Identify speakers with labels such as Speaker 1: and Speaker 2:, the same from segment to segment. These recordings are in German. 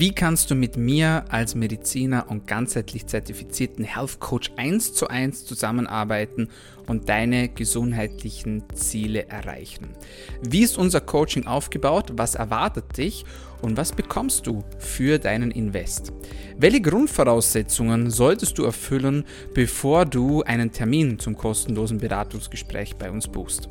Speaker 1: Wie kannst du mit mir als Mediziner und ganzheitlich zertifizierten Health Coach eins zu eins zusammenarbeiten und deine gesundheitlichen Ziele erreichen? Wie ist unser Coaching aufgebaut? Was erwartet dich? Und was bekommst du für deinen Invest? Welche Grundvoraussetzungen solltest du erfüllen, bevor du einen Termin zum kostenlosen Beratungsgespräch bei uns buchst?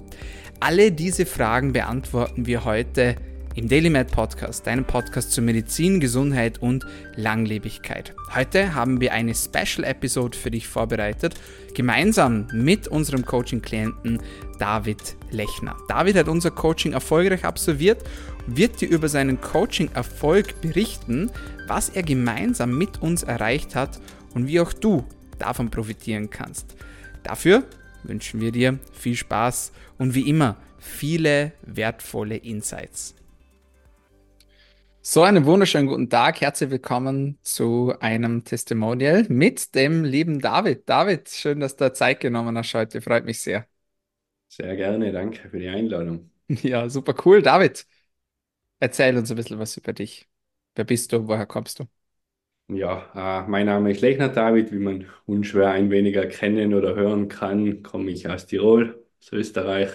Speaker 1: Alle diese Fragen beantworten wir heute im Daily Med Podcast, deinem Podcast zur Medizin, Gesundheit und Langlebigkeit. Heute haben wir eine Special Episode für dich vorbereitet, gemeinsam mit unserem Coaching-Klienten David Lechner. David hat unser Coaching erfolgreich absolviert, wird dir über seinen Coaching-Erfolg berichten, was er gemeinsam mit uns erreicht hat und wie auch du davon profitieren kannst. Dafür wünschen wir dir viel Spaß und wie immer viele wertvolle Insights. So, einen wunderschönen guten Tag. Herzlich willkommen zu einem Testimonial mit dem lieben David. David, schön, dass du Zeit genommen hast heute. Freut mich sehr.
Speaker 2: Sehr gerne, danke für die Einladung.
Speaker 1: Ja, super cool. David, erzähl uns ein bisschen was über dich. Wer bist du? Woher kommst du?
Speaker 2: Ja, äh, mein Name ist Lechner David. Wie man unschwer ein wenig erkennen oder hören kann, komme ich aus Tirol, aus Österreich.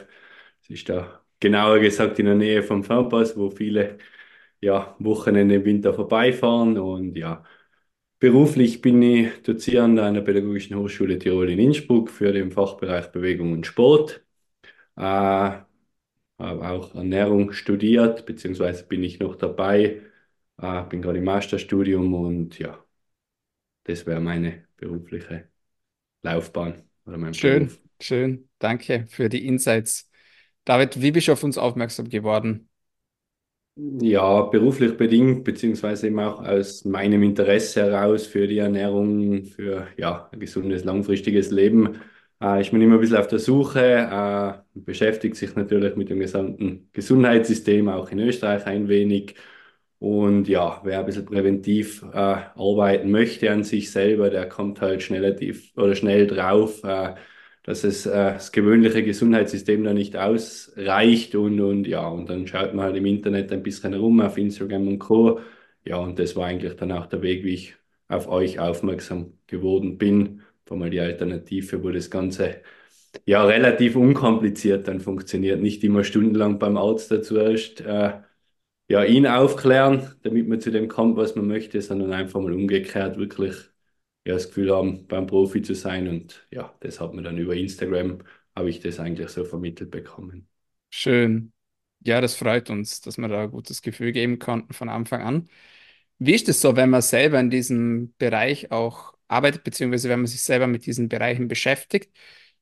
Speaker 2: Es ist da genauer gesagt in der Nähe vom Fernpass, wo viele ja, Wochenende im Winter vorbeifahren und ja, beruflich bin ich Dozierend an der Pädagogischen Hochschule Tirol in Innsbruck für den Fachbereich Bewegung und Sport. Äh, habe auch Ernährung studiert, beziehungsweise bin ich noch dabei, äh, bin gerade im Masterstudium und ja, das wäre meine berufliche Laufbahn
Speaker 1: oder mein Schön, Beruf. schön. Danke für die Insights. David, wie bist du auf uns aufmerksam geworden?
Speaker 2: Ja, beruflich bedingt, beziehungsweise eben auch aus meinem Interesse heraus für die Ernährung, für ja, ein gesundes, langfristiges Leben. Äh, ich bin immer ein bisschen auf der Suche, äh, beschäftigt sich natürlich mit dem gesamten Gesundheitssystem, auch in Österreich ein wenig. Und ja, wer ein bisschen präventiv äh, arbeiten möchte an sich selber, der kommt halt schnell, oder schnell drauf, äh, dass es äh, das gewöhnliche Gesundheitssystem da nicht ausreicht und, und ja, und dann schaut man halt im Internet ein bisschen herum auf Instagram und Co. Ja, und das war eigentlich dann auch der Weg, wie ich auf euch aufmerksam geworden bin. Vor mal die Alternative, wo das Ganze ja relativ unkompliziert dann funktioniert. Nicht immer stundenlang beim Arzt dazu erst äh, ja, ihn aufklären, damit man zu dem kommt, was man möchte, sondern einfach mal umgekehrt wirklich ja, das Gefühl haben, beim Profi zu sein. Und ja, das hat mir dann über Instagram, habe ich das eigentlich so vermittelt bekommen.
Speaker 1: Schön. Ja, das freut uns, dass wir da ein gutes Gefühl geben konnten von Anfang an. Wie ist es so, wenn man selber in diesem Bereich auch arbeitet, beziehungsweise wenn man sich selber mit diesen Bereichen beschäftigt?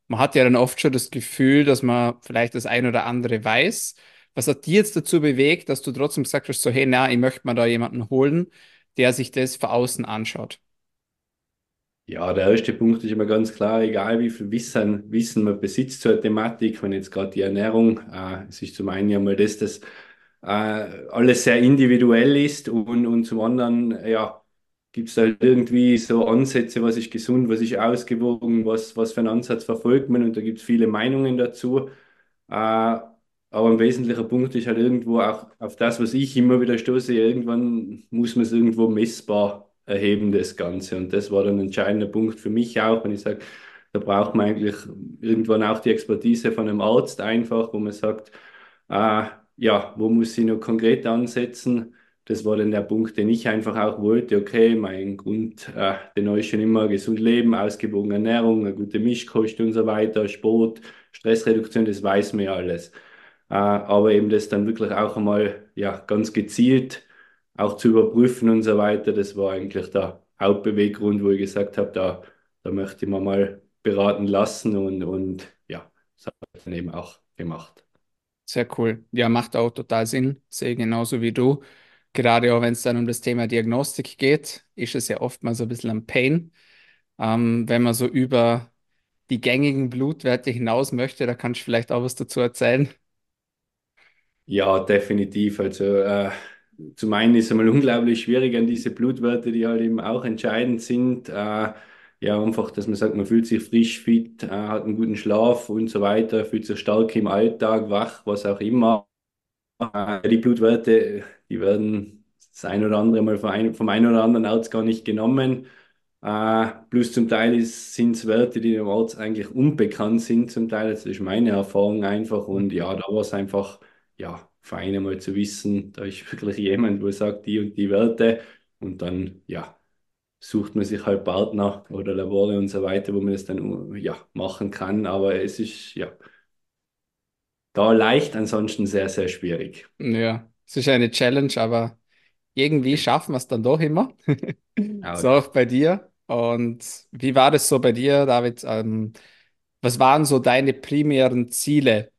Speaker 1: Man hat ja dann oft schon das Gefühl, dass man vielleicht das ein oder andere weiß. Was hat dir jetzt dazu bewegt, dass du trotzdem gesagt hast, so, hey, na, ich möchte mal da jemanden holen, der sich das von außen anschaut?
Speaker 2: Ja, der erste Punkt ist immer ganz klar, egal wie viel Wissen, Wissen man besitzt zur Thematik, wenn jetzt gerade die Ernährung, äh, es ist zum einen ja mal das, dass äh, alles sehr individuell ist und, und zum anderen, ja, gibt es halt irgendwie so Ansätze, was ist gesund, was ist ausgewogen, was, was für einen Ansatz verfolgt man und da gibt es viele Meinungen dazu. Äh, aber ein wesentlicher Punkt ist halt irgendwo auch auf das, was ich immer wieder stoße, irgendwann muss man es irgendwo messbar erheben, das Ganze. Und das war dann ein entscheidender Punkt für mich auch, wenn ich sage, da braucht man eigentlich irgendwann auch die Expertise von einem Arzt einfach, wo man sagt, äh, ja, wo muss ich noch konkret ansetzen? Das war dann der Punkt, den ich einfach auch wollte. Okay, mein Grund, äh, den ist schon immer gesund leben, ausgewogene Ernährung, eine gute Mischkost und so weiter, Sport, Stressreduktion, das weiß ja alles. Äh, aber eben das dann wirklich auch einmal ja, ganz gezielt auch zu überprüfen und so weiter. Das war eigentlich der Hauptbeweggrund, wo ich gesagt habe, da, da möchte ich mir mal beraten lassen und, und ja, das habe ich dann eben auch gemacht.
Speaker 1: Sehr cool. Ja, macht auch total Sinn. Sehe genauso wie du. Gerade auch wenn es dann um das Thema Diagnostik geht, ist es ja oftmals ein bisschen ein Pain. Ähm, wenn man so über die gängigen Blutwerte hinaus möchte, da kannst du vielleicht auch was dazu erzählen.
Speaker 2: Ja, definitiv. Also äh, zum einen ist einmal unglaublich schwierig an diese Blutwerte, die halt eben auch entscheidend sind. Äh, ja, einfach, dass man sagt, man fühlt sich frisch, fit, äh, hat einen guten Schlaf und so weiter, fühlt sich stark im Alltag, wach, was auch immer. Äh, die Blutwerte, die werden das ein oder andere Mal vom einen, vom einen oder anderen Arzt gar nicht genommen. Äh, plus zum Teil sind es Werte, die dem Arzt eigentlich unbekannt sind, zum Teil. Das ist meine Erfahrung einfach. Und ja, da war es einfach, ja, fein einmal zu wissen, da ist wirklich jemand, wo sagt die und die Werte. Und dann, ja, sucht man sich halt Partner oder Labore und so weiter, wo man das dann ja, machen kann. Aber es ist, ja, da leicht, ansonsten sehr, sehr schwierig.
Speaker 1: Ja, es ist eine Challenge, aber irgendwie schaffen wir es dann doch immer. So auch bei dir. Und wie war das so bei dir, David? Ähm, was waren so deine primären Ziele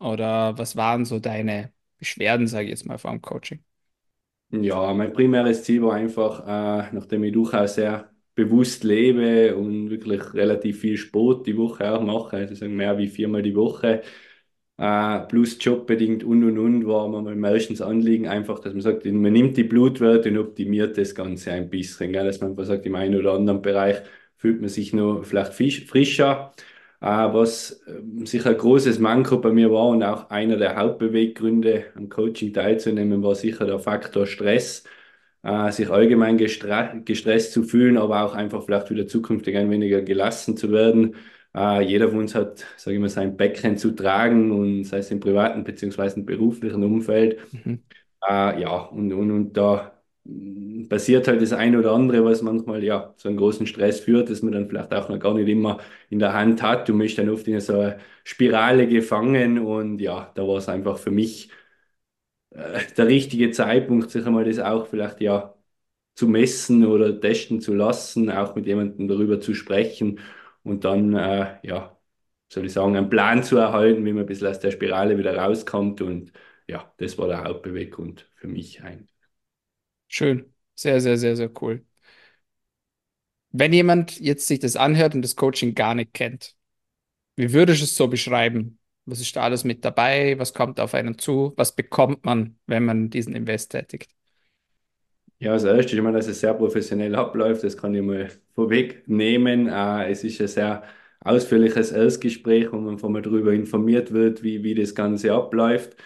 Speaker 1: oder was waren so deine Beschwerden, sage ich jetzt mal, vor dem Coaching?
Speaker 2: Ja, mein primäres Ziel war einfach, äh, nachdem ich durchaus sehr bewusst lebe und wirklich relativ viel Sport die Woche auch mache, also sagen mehr wie viermal die Woche, äh, plus jobbedingt und und und, war mir mein meistens Anliegen einfach, dass man sagt, man nimmt die Blutwerte und optimiert das Ganze ein bisschen, gell? Dass man einfach sagt, im einen oder anderen Bereich fühlt man sich nur vielleicht frischer. Äh, was ähm, sicher ein großes Manko bei mir war und auch einer der Hauptbeweggründe, am Coaching teilzunehmen, war sicher der Faktor Stress. Äh, sich allgemein gestre gestresst zu fühlen, aber auch einfach vielleicht wieder zukünftig ein weniger gelassen zu werden. Äh, jeder von uns hat, sage ich mal, sein Päckchen zu tragen und sei es im privaten beziehungsweise im beruflichen Umfeld.
Speaker 1: Mhm.
Speaker 2: Ja, und, und, und da passiert halt das eine oder andere, was manchmal ja zu einem großen Stress führt, dass man dann vielleicht auch noch gar nicht immer in der Hand hat. Du bist dann oft in so einer Spirale gefangen und ja, da war es einfach für mich äh, der richtige Zeitpunkt, sich einmal das auch vielleicht ja zu messen oder testen zu lassen, auch mit jemandem darüber zu sprechen und dann, äh, ja, soll ich sagen, einen Plan zu erhalten, wie man ein bisschen aus der Spirale wieder rauskommt. Und ja, das war der Hauptbeweggrund für mich ein.
Speaker 1: Schön. Sehr, sehr, sehr, sehr cool. Wenn jemand jetzt sich das anhört und das Coaching gar nicht kennt, wie würdest du es so beschreiben? Was ist da alles mit dabei? Was kommt auf einen zu? Was bekommt man, wenn man diesen Invest tätigt?
Speaker 2: Ja, als erstes, ich meine, dass es sehr professionell abläuft, das kann ich mal vorwegnehmen. Äh, es ist ein sehr ausführliches Erstgespräch, wo man von mal darüber informiert wird, wie, wie das Ganze abläuft.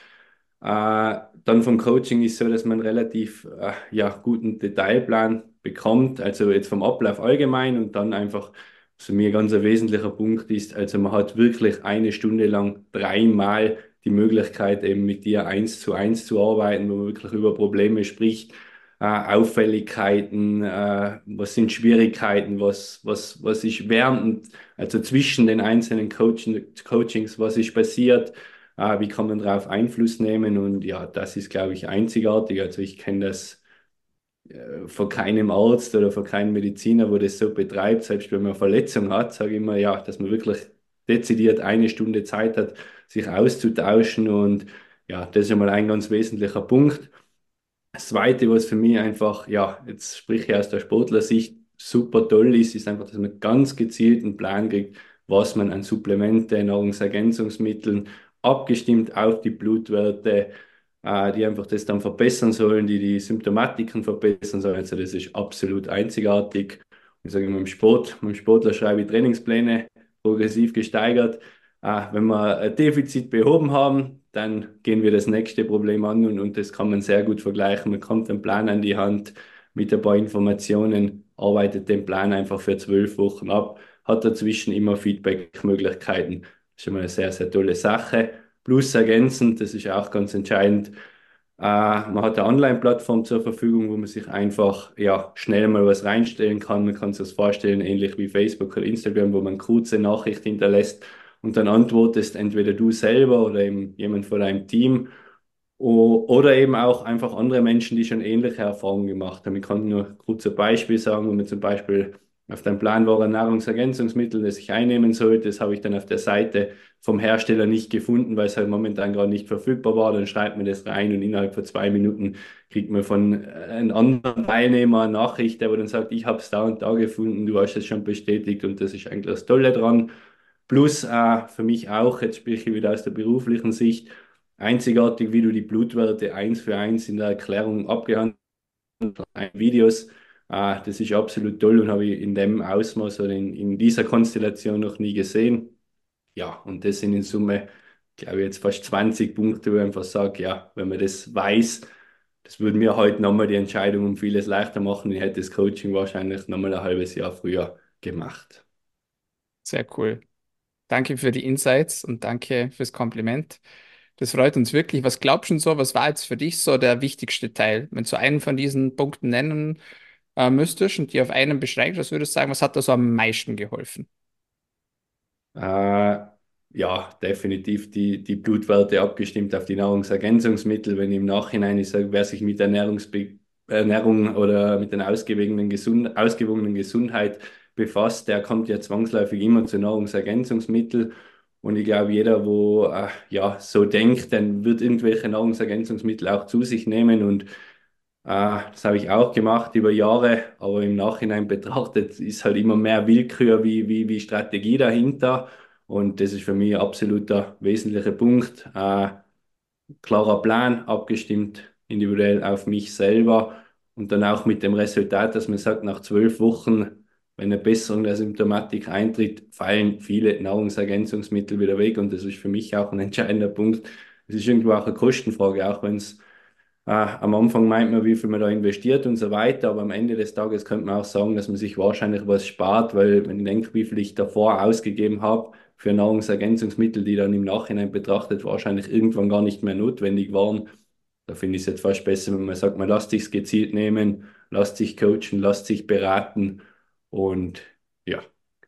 Speaker 2: Äh, dann vom Coaching ist so, dass man relativ äh, ja, guten Detailplan bekommt, also jetzt vom Ablauf allgemein und dann einfach, was für mich ganz ein wesentlicher Punkt ist, also man hat wirklich eine Stunde lang dreimal die Möglichkeit, eben mit dir eins zu eins zu arbeiten, wo man wirklich über Probleme spricht. Äh, Auffälligkeiten, was sind Schwierigkeiten, was, was, was ist während, also zwischen den einzelnen Coaching, Coachings, was ist passiert, äh, wie kann man darauf Einfluss nehmen und ja, das ist, glaube ich, einzigartig. Also ich kenne das äh, von keinem Arzt oder von keinem Mediziner, wo das so betreibt, selbst wenn man eine Verletzung hat, sage ich immer, ja, dass man wirklich dezidiert eine Stunde Zeit hat, sich auszutauschen und ja, das ist einmal ein ganz wesentlicher Punkt. Das Zweite, was für mich einfach, ja, jetzt spreche ich aus der Sportlersicht, super toll ist, ist einfach, dass man ganz gezielt einen Plan kriegt, was man an Supplemente, Nahrungsergänzungsmitteln, abgestimmt auf die Blutwerte, äh, die einfach das dann verbessern sollen, die die Symptomatiken verbessern sollen. Also das ist absolut einzigartig. Ich sage immer im Sport, beim Sportler schreibe ich Trainingspläne, progressiv gesteigert. Äh, wenn wir ein Defizit behoben haben, dann gehen wir das nächste Problem an und, und das kann man sehr gut vergleichen. Man kommt einen Plan an die Hand mit ein paar Informationen, arbeitet den Plan einfach für zwölf Wochen ab, hat dazwischen immer Feedback-Möglichkeiten. Das ist mal eine sehr, sehr tolle Sache. Plus ergänzend, das ist auch ganz entscheidend, äh, man hat eine Online-Plattform zur Verfügung, wo man sich einfach ja, schnell mal was reinstellen kann. Man kann sich das vorstellen, ähnlich wie Facebook oder Instagram, wo man kurze Nachricht hinterlässt und dann antwortest entweder du selber oder eben jemand von deinem Team oder eben auch einfach andere Menschen, die schon ähnliche Erfahrungen gemacht haben. Ich kann nur kurz ein Beispiel sagen, wenn man zum Beispiel auf deinem Plan war ein Nahrungsergänzungsmittel, das ich einnehmen sollte, das habe ich dann auf der Seite vom Hersteller nicht gefunden, weil es halt momentan gerade nicht verfügbar war. Dann schreibt man das rein und innerhalb von zwei Minuten kriegt man von äh, einem anderen Teilnehmer eine Nachricht, der dann sagt, ich habe es da und da gefunden, du hast es schon bestätigt und das ist eigentlich das Tolle dran. Plus äh, für mich auch, jetzt spreche ich wieder aus der beruflichen Sicht, einzigartig, wie du die Blutwerte eins für eins in der Erklärung abgehandelt hast, Videos. Äh, das ist absolut toll und habe ich in dem Ausmaß oder in, in dieser Konstellation noch nie gesehen. Ja, und das sind in Summe, glaube ich, jetzt fast 20 Punkte, wo ich einfach sage, ja, wenn man das weiß, das würde mir heute nochmal die Entscheidung um vieles leichter machen. Ich hätte das Coaching wahrscheinlich nochmal ein halbes Jahr früher gemacht.
Speaker 1: Sehr cool. Danke für die Insights und danke fürs Kompliment. Das freut uns wirklich. Was glaubst du so? Was war jetzt für dich so der wichtigste Teil? Wenn du einen von diesen Punkten nennen äh, müsstest und die auf einen beschränkst, was würdest du sagen, was hat da so am meisten geholfen?
Speaker 2: Äh, ja, definitiv die, die Blutwerte abgestimmt auf die Nahrungsergänzungsmittel. Wenn im Nachhinein ich sage, wer sich mit Ernährungsbe Ernährung oder mit einer ausgewogenen, Gesund ausgewogenen Gesundheit befasst, der kommt ja zwangsläufig immer zu Nahrungsergänzungsmitteln. Und ich glaube, jeder, wo äh, ja so denkt, dann wird irgendwelche Nahrungsergänzungsmittel auch zu sich nehmen. Und das habe ich auch gemacht über Jahre, aber im Nachhinein betrachtet ist halt immer mehr Willkür wie, wie, wie Strategie dahinter. Und das ist für mich ein absoluter wesentlicher Punkt. Äh, klarer Plan, abgestimmt individuell auf mich selber und dann auch mit dem Resultat, dass man sagt, nach zwölf Wochen, wenn eine Besserung der Symptomatik eintritt, fallen viele Nahrungsergänzungsmittel wieder weg. Und das ist für mich auch ein entscheidender Punkt. Es ist irgendwo auch eine Kostenfrage, auch wenn es äh, am Anfang meint man, wie viel man da investiert und so weiter, aber am Ende des Tages könnte man auch sagen, dass man sich wahrscheinlich was spart, weil wenn ich denke, wie viel ich davor ausgegeben habe für Nahrungsergänzungsmittel, die dann im Nachhinein betrachtet wahrscheinlich irgendwann gar nicht mehr notwendig waren, da finde ich es jetzt fast besser, wenn man sagt, man lässt sich gezielt nehmen, lässt sich coachen, lässt sich beraten und ja,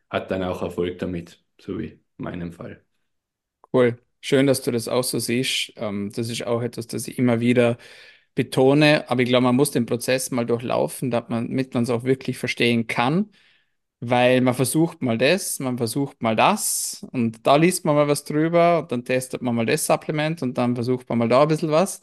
Speaker 2: hat dann auch Erfolg damit, so wie in meinem Fall.
Speaker 1: Cool. Schön, dass du das auch so siehst. Ähm, das ist auch etwas, das ich immer wieder betone. Aber ich glaube, man muss den Prozess mal durchlaufen, damit man es auch wirklich verstehen kann. Weil man versucht mal das, man versucht mal das und da liest man mal was drüber und dann testet man mal das Supplement und dann versucht man mal da ein bisschen was.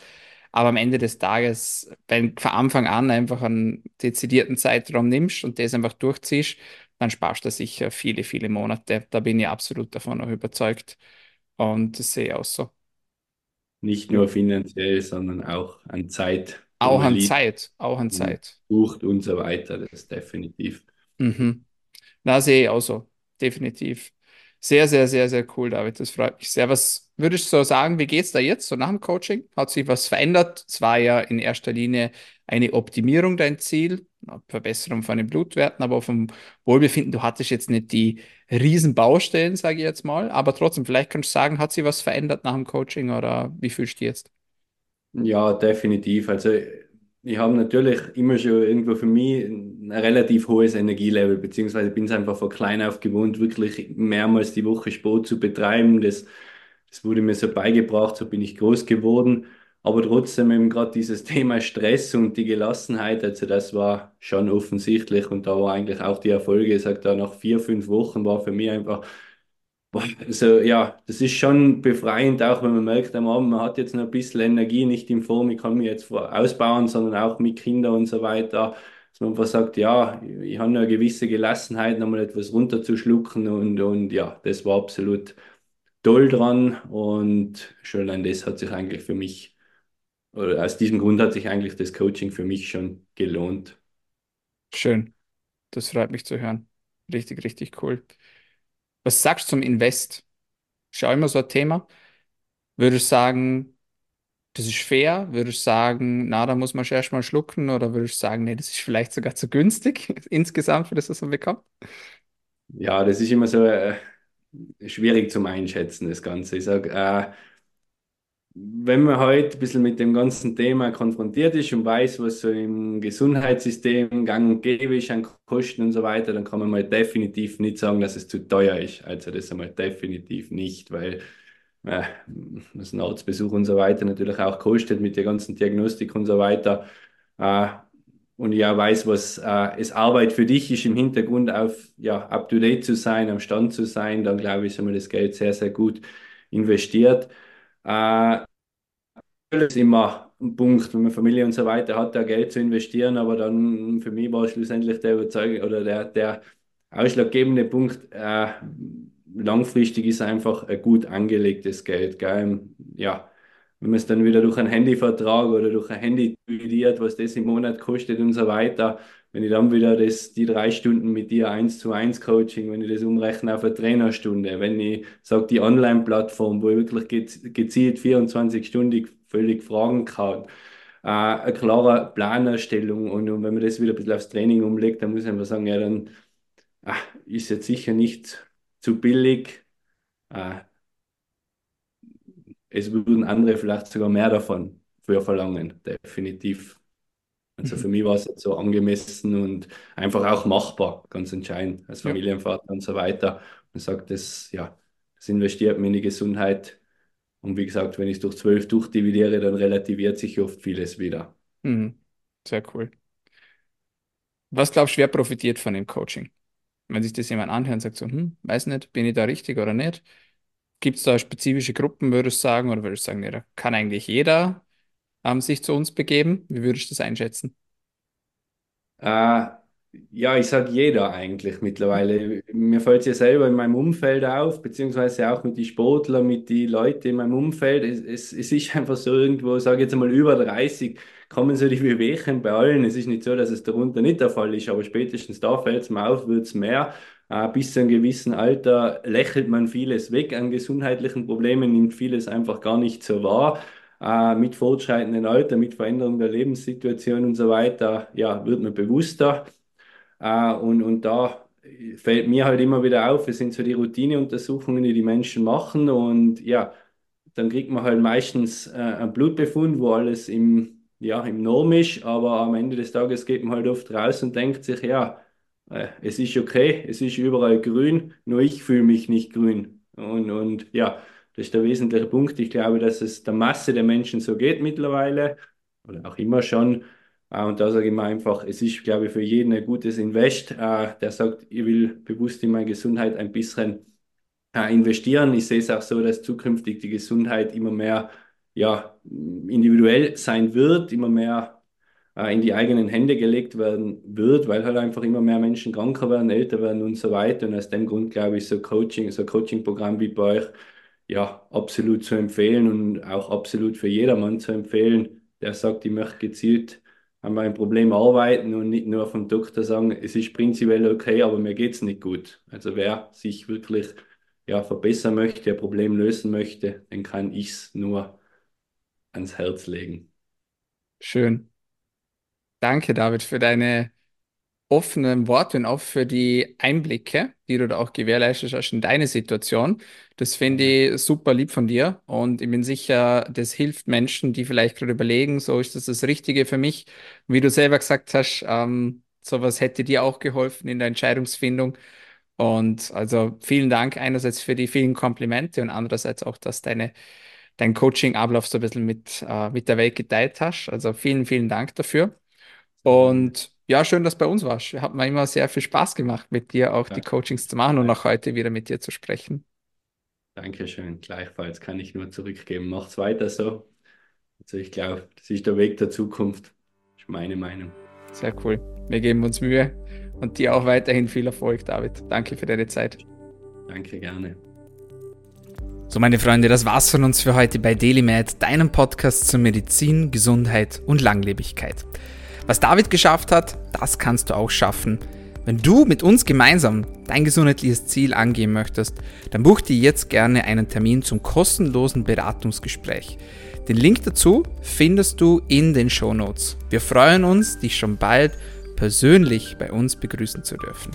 Speaker 1: Aber am Ende des Tages, wenn du von Anfang an einfach einen dezidierten Zeitraum nimmst und das einfach durchziehst, dann sparst du sicher viele, viele Monate. Da bin ich absolut davon auch überzeugt. Und das sehe ich auch so.
Speaker 2: Nicht nur finanziell, sondern auch an Zeit.
Speaker 1: Auch an Zeit, auch an Zeit.
Speaker 2: Bucht und so weiter, das ist definitiv.
Speaker 1: Mhm. Na, sehe ich auch so. Definitiv. Sehr, sehr, sehr, sehr cool, David. Das freut mich sehr. Was würdest du so sagen, wie geht es da jetzt, so nach dem Coaching? Hat sich was verändert? Es war ja in erster Linie eine Optimierung dein Ziel, Verbesserung von den Blutwerten, aber vom Wohlbefinden, du hattest jetzt nicht die Riesenbaustellen, sage ich jetzt mal, aber trotzdem, vielleicht kannst du sagen, hat sich was verändert nach dem Coaching oder wie fühlst du jetzt?
Speaker 2: Ja, definitiv. Also ich habe natürlich immer schon irgendwo für mich ein relativ hohes Energielevel, beziehungsweise bin es einfach von klein auf gewohnt, wirklich mehrmals die Woche Sport zu betreiben. Das, das wurde mir so beigebracht, so bin ich groß geworden. Aber trotzdem eben gerade dieses Thema Stress und die Gelassenheit, also das war schon offensichtlich und da war eigentlich auch die Erfolge, ich sag da nach vier, fünf Wochen war für mich einfach also ja, das ist schon befreiend, auch wenn man merkt, am Abend, man hat jetzt noch ein bisschen Energie, nicht in Form, ich kann mich jetzt ausbauen, sondern auch mit Kindern und so weiter. Dass man einfach sagt, ja, ich habe eine gewisse Gelassenheit, nochmal etwas runterzuschlucken und, und ja, das war absolut toll dran und schon allein das hat sich eigentlich für mich, oder aus diesem Grund hat sich eigentlich das Coaching für mich schon gelohnt.
Speaker 1: Schön, das freut mich zu hören. Richtig, richtig cool. Was sagst du zum Invest? Schau immer so ein Thema. Würdest du sagen, das ist fair? Würdest du sagen, na, da muss man erst mal schlucken? Oder würdest du sagen, nee, das ist vielleicht sogar zu günstig insgesamt für das, was man bekommt?
Speaker 2: Ja, das ist immer so äh, schwierig zum Einschätzen, das Ganze. Ich sage, äh, wenn man heute ein bisschen mit dem ganzen Thema konfrontiert ist und weiß, was so im Gesundheitssystem gang und gäbe ist an Kosten und so weiter, dann kann man mal definitiv nicht sagen, dass es zu teuer ist. Also das einmal definitiv nicht, weil äh, das ein Arztbesuch und so weiter natürlich auch kostet mit der ganzen Diagnostik und so weiter. Äh, und ja weiß, was äh, es Arbeit für dich ist, im Hintergrund auf ja, up-to-date zu sein, am Stand zu sein, dann glaube ich, ist einmal das Geld sehr, sehr gut investiert. Äh, ist immer ein Punkt, wenn man Familie und so weiter hat, da Geld zu investieren, aber dann für mich war schlussendlich der Überzeugung oder der, der ausschlaggebende Punkt, äh, langfristig ist einfach ein gut angelegtes Geld. Gell? Ja, wenn man es dann wieder durch einen Handyvertrag oder durch ein Handy dividiert, was das im Monat kostet und so weiter, wenn ich dann wieder das, die drei Stunden mit dir eins zu eins Coaching, wenn ich das umrechne auf eine Trainerstunde, wenn ich sage, die Online-Plattform, wo ich wirklich gezielt 24 Stunden völlig fragen kann, äh, eine klare Planerstellung. Und, und, wenn man das wieder ein bisschen aufs Training umlegt, dann muss man einfach sagen, ja, dann ach, ist jetzt sicher nicht zu billig. Äh, es würden andere vielleicht sogar mehr davon für verlangen, definitiv. Also für mich war es jetzt so angemessen und einfach auch machbar, ganz entscheidend, als Familienvater ja. und so weiter. Man sagt, das, ja, das investiert mir in die Gesundheit. Und wie gesagt, wenn ich es durch zwölf durchdividiere, dann relativiert sich oft vieles wieder.
Speaker 1: Mhm. Sehr cool. Was glaubst du, wer profitiert von dem Coaching? Wenn sich das jemand anhört und sagt so, hm, weiß nicht, bin ich da richtig oder nicht? Gibt es da spezifische Gruppen, würdest du sagen, oder würdest du sagen, nee, da kann eigentlich jeder ähm, sich zu uns begeben? Wie würdest du das einschätzen?
Speaker 2: Äh, ja, ich sage jeder eigentlich mittlerweile. Mir fällt es ja selber in meinem Umfeld auf, beziehungsweise auch mit den Sportlern, mit den Leuten in meinem Umfeld. Es, es, es ist einfach so irgendwo, sage ich jetzt mal über 30, kommen so die Wehwehchen bei allen. Es ist nicht so, dass es darunter nicht der Fall ist, aber spätestens da fällt es mir auf, wird es mehr. Äh, bis zu einem gewissen Alter lächelt man vieles weg an gesundheitlichen Problemen, nimmt vieles einfach gar nicht so wahr. Äh, mit fortschreitendem Alter, mit Veränderung der Lebenssituation und so weiter, ja, wird man bewusster. Äh, und, und da fällt mir halt immer wieder auf, es sind so die Routineuntersuchungen, die die Menschen machen und ja, dann kriegt man halt meistens äh, einen Blutbefund, wo alles im, ja, im Norm ist, aber am Ende des Tages geht man halt oft raus und denkt sich, ja, äh, es ist okay, es ist überall grün, nur ich fühle mich nicht grün. Und, und ja, das ist der wesentliche Punkt. Ich glaube, dass es der Masse der Menschen so geht mittlerweile oder auch immer schon. Äh, und da sage ich mal einfach, es ist, glaube ich, für jeden ein gutes Invest, äh, der sagt, ich will bewusst in meine Gesundheit ein bisschen äh, investieren. Ich sehe es auch so, dass zukünftig die Gesundheit immer mehr ja, individuell sein wird, immer mehr in die eigenen Hände gelegt werden wird, weil halt einfach immer mehr Menschen kranker werden, älter werden und so weiter. Und aus dem Grund glaube ich, so Coaching, so Coaching-Programm wie bei euch, ja, absolut zu empfehlen und auch absolut für jedermann zu empfehlen, der sagt, ich möchte gezielt an meinem Problem arbeiten und nicht nur vom Doktor sagen, es ist prinzipiell okay, aber mir geht es nicht gut. Also wer sich wirklich ja, verbessern möchte, ein Problem lösen möchte, dann kann ich es nur ans Herz legen.
Speaker 1: Schön. Danke, David, für deine offenen Worte und auch für die Einblicke, die du da auch gewährleistet hast in deine Situation. Das finde ich super lieb von dir und ich bin sicher, das hilft Menschen, die vielleicht gerade überlegen, so ist das das Richtige für mich. Wie du selber gesagt hast, ähm, sowas hätte dir auch geholfen in der Entscheidungsfindung. Und also vielen Dank einerseits für die vielen Komplimente und andererseits auch, dass deine dein Coaching-Ablauf so ein bisschen mit, äh, mit der Welt geteilt hast. Also vielen, vielen Dank dafür. Und ja, schön, dass du bei uns warst. Hat mir immer sehr viel Spaß gemacht, mit dir auch ja. die Coachings zu machen und auch heute wieder mit dir zu sprechen.
Speaker 2: Dankeschön. Gleichfalls kann ich nur zurückgeben. Macht's weiter so. Also ich glaube, das ist der Weg der Zukunft. Das ist meine Meinung.
Speaker 1: Sehr cool. Wir geben uns Mühe und dir auch weiterhin viel Erfolg, David. Danke für deine Zeit.
Speaker 2: Danke, gerne.
Speaker 1: So, meine Freunde, das war's von uns für heute bei DailyMed, deinem Podcast zur Medizin, Gesundheit und Langlebigkeit. Was David geschafft hat, das kannst du auch schaffen. Wenn du mit uns gemeinsam dein gesundheitliches Ziel angehen möchtest, dann buch dir jetzt gerne einen Termin zum kostenlosen Beratungsgespräch. Den Link dazu findest du in den Show Notes. Wir freuen uns, dich schon bald persönlich bei uns begrüßen zu dürfen.